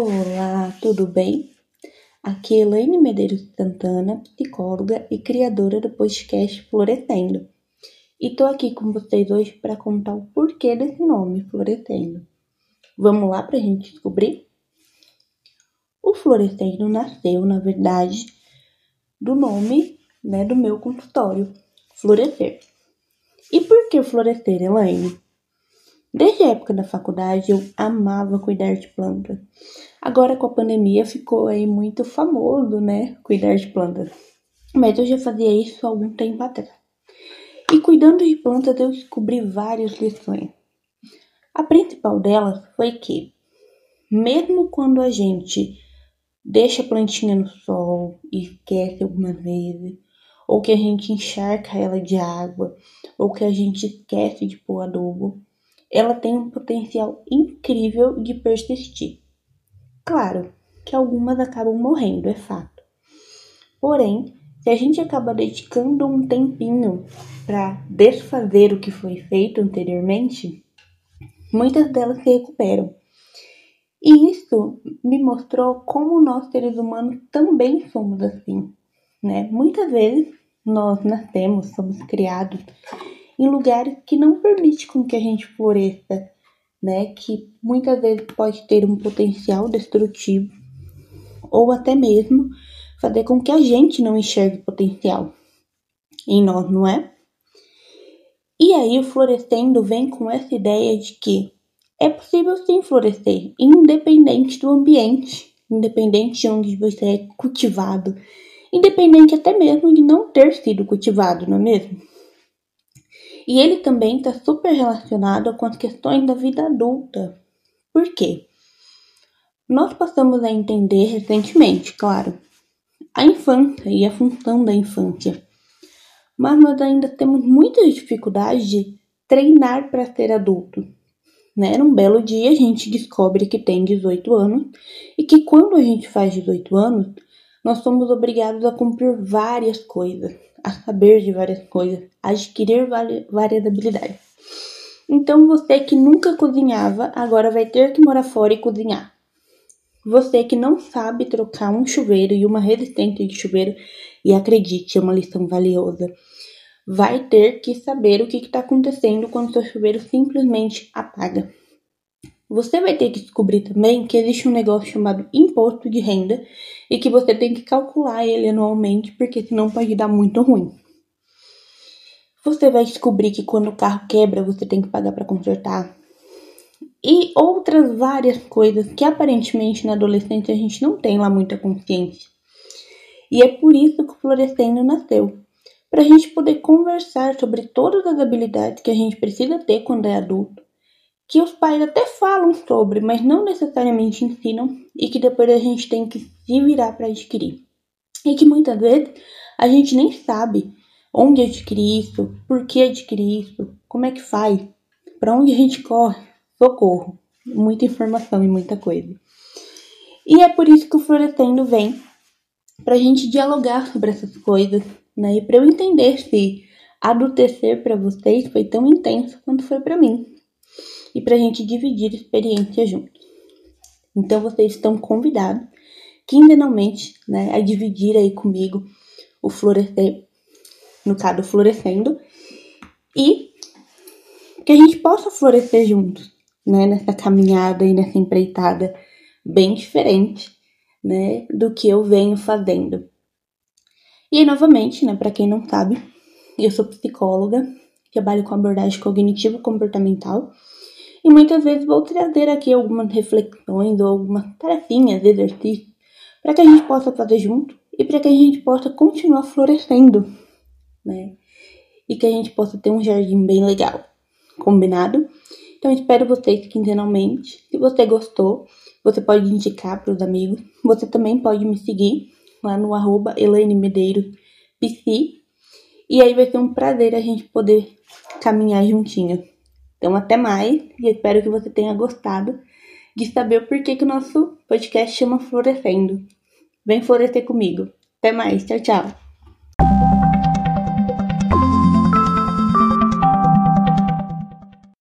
Olá, tudo bem? Aqui é Elaine Medeiros Santana, psicóloga e criadora do podcast Florescendo. E tô aqui com vocês hoje para contar o porquê desse nome, Florescendo. Vamos lá pra gente descobrir? O Florescendo nasceu, na verdade, do nome né, do meu consultório, Florescer. E por que Florescer, Elaine? Desde a época da faculdade eu amava cuidar de plantas. Agora com a pandemia ficou aí muito famoso, né, cuidar de plantas. Mas eu já fazia isso há algum tempo atrás. E cuidando de plantas eu descobri várias lições. A principal delas foi que, mesmo quando a gente deixa a plantinha no sol e esquece algumas vezes, ou que a gente encharca ela de água, ou que a gente esquece de pôr adubo, ela tem um potencial incrível de persistir. Claro que algumas acabam morrendo, é fato. Porém, se a gente acaba dedicando um tempinho para desfazer o que foi feito anteriormente, muitas delas se recuperam. E isso me mostrou como nós seres humanos também somos assim, né? Muitas vezes nós nascemos, somos criados em lugares que não permite com que a gente floresça, né? Que muitas vezes pode ter um potencial destrutivo ou até mesmo fazer com que a gente não enxergue potencial em nós, não é? E aí o florescendo vem com essa ideia de que é possível sim florescer, independente do ambiente, independente de onde você é cultivado, independente até mesmo de não ter sido cultivado, não é mesmo? E ele também está super relacionado com as questões da vida adulta. Por quê? Nós passamos a entender recentemente, claro, a infância e a função da infância. Mas nós ainda temos muitas dificuldades de treinar para ser adulto. Né? Num belo dia a gente descobre que tem 18 anos e que quando a gente faz 18 anos, nós somos obrigados a cumprir várias coisas a saber de várias coisas, adquirir várias habilidades. Então você que nunca cozinhava, agora vai ter que morar fora e cozinhar. Você que não sabe trocar um chuveiro e uma resistência de chuveiro, e acredite, é uma lição valiosa, vai ter que saber o que está acontecendo quando seu chuveiro simplesmente apaga. Você vai ter que descobrir também que existe um negócio chamado imposto de renda e que você tem que calcular ele anualmente, porque senão pode dar muito ruim. Você vai descobrir que quando o carro quebra, você tem que pagar para consertar. E outras várias coisas que aparentemente na adolescência a gente não tem lá muita consciência. E é por isso que o Florescendo nasceu. Para a gente poder conversar sobre todas as habilidades que a gente precisa ter quando é adulto que os pais até falam sobre, mas não necessariamente ensinam e que depois a gente tem que se virar para adquirir. E que muitas vezes a gente nem sabe onde adquirir isso, por que adquirir isso, como é que faz, para onde a gente corre. Socorro, muita informação e muita coisa. E é por isso que o Florescendo vem para a gente dialogar sobre essas coisas, né? E para eu entender se adultecer para vocês foi tão intenso quanto foi para mim e para a gente dividir experiências juntos. Então vocês estão convidados quinzenalmente né, a dividir aí comigo o florescer, no caso florescendo, e que a gente possa florescer juntos, né, nessa caminhada e nessa empreitada bem diferente, né, do que eu venho fazendo. E aí, novamente, né, para quem não sabe, eu sou psicóloga, trabalho com abordagem cognitivo-comportamental e muitas vezes vou trazer aqui algumas reflexões ou algumas tarefinhas, exercícios, para que a gente possa fazer junto e para que a gente possa continuar florescendo, né? E que a gente possa ter um jardim bem legal. Combinado? Então espero vocês quinzenalmente. Se você gostou, você pode indicar para os amigos. Você também pode me seguir lá no arroba Elaine. E aí vai ser um prazer a gente poder caminhar juntinho. Então, até mais e espero que você tenha gostado de saber o porquê que o nosso podcast chama Florescendo. Vem florescer comigo. Até mais. Tchau, tchau.